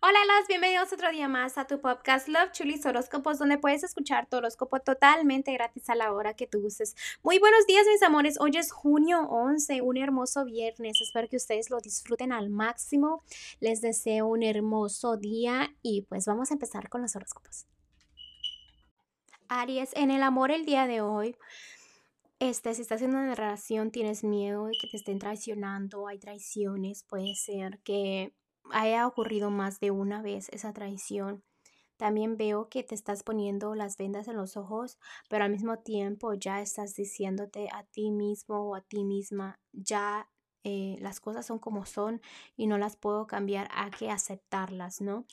Hola, las bienvenidos otro día más a tu podcast Love Chulis Horóscopos, donde puedes escuchar tu horóscopo totalmente gratis a la hora que tú uses. Muy buenos días, mis amores. Hoy es junio 11, un hermoso viernes. Espero que ustedes lo disfruten al máximo. Les deseo un hermoso día y pues vamos a empezar con los horóscopos. Aries, en el amor el día de hoy. Este, si estás en una relación, tienes miedo de que te estén traicionando, hay traiciones, puede ser que haya ocurrido más de una vez esa traición. También veo que te estás poniendo las vendas en los ojos, pero al mismo tiempo ya estás diciéndote a ti mismo o a ti misma, ya eh, las cosas son como son y no las puedo cambiar, hay que aceptarlas, ¿no?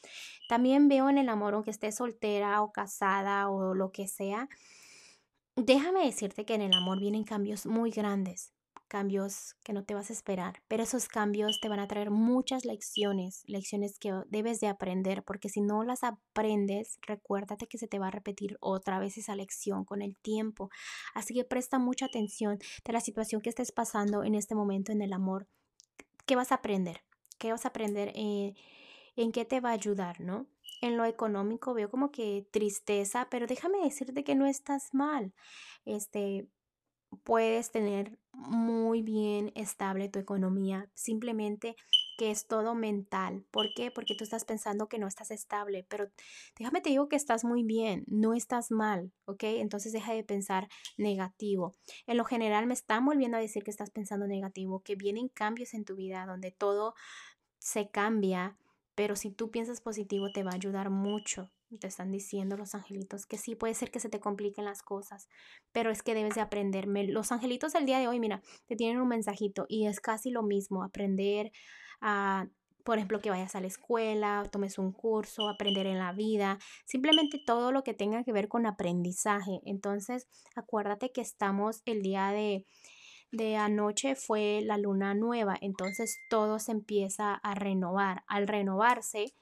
También veo en el amor, aunque estés soltera o casada o lo que sea, déjame decirte que en el amor vienen cambios muy grandes cambios que no te vas a esperar, pero esos cambios te van a traer muchas lecciones, lecciones que debes de aprender, porque si no las aprendes, recuérdate que se te va a repetir otra vez esa lección con el tiempo. Así que presta mucha atención de la situación que estés pasando en este momento en el amor. ¿Qué vas a aprender? ¿Qué vas a aprender? Eh, ¿En qué te va a ayudar, no? En lo económico veo como que tristeza, pero déjame decirte que no estás mal. Este, puedes tener muy bien estable tu economía, simplemente que es todo mental. ¿Por qué? Porque tú estás pensando que no estás estable, pero déjame te digo que estás muy bien, no estás mal, ¿ok? Entonces deja de pensar negativo. En lo general me están volviendo a decir que estás pensando negativo, que vienen cambios en tu vida donde todo se cambia, pero si tú piensas positivo te va a ayudar mucho. Te están diciendo los angelitos que sí, puede ser que se te compliquen las cosas, pero es que debes de aprenderme. Los angelitos del día de hoy, mira, te tienen un mensajito y es casi lo mismo, aprender a, por ejemplo, que vayas a la escuela, tomes un curso, aprender en la vida, simplemente todo lo que tenga que ver con aprendizaje. Entonces, acuérdate que estamos el día de de anoche fue la luna nueva, entonces todo se empieza a renovar. Al renovarse,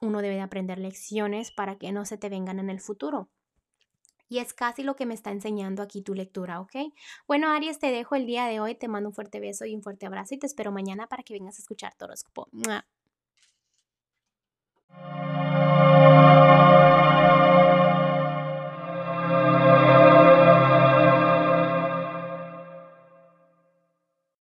uno debe de aprender lecciones para que no se te vengan en el futuro. Y es casi lo que me está enseñando aquí tu lectura, ¿ok? Bueno, Aries, te dejo el día de hoy, te mando un fuerte beso y un fuerte abrazo y te espero mañana para que vengas a escuchar tu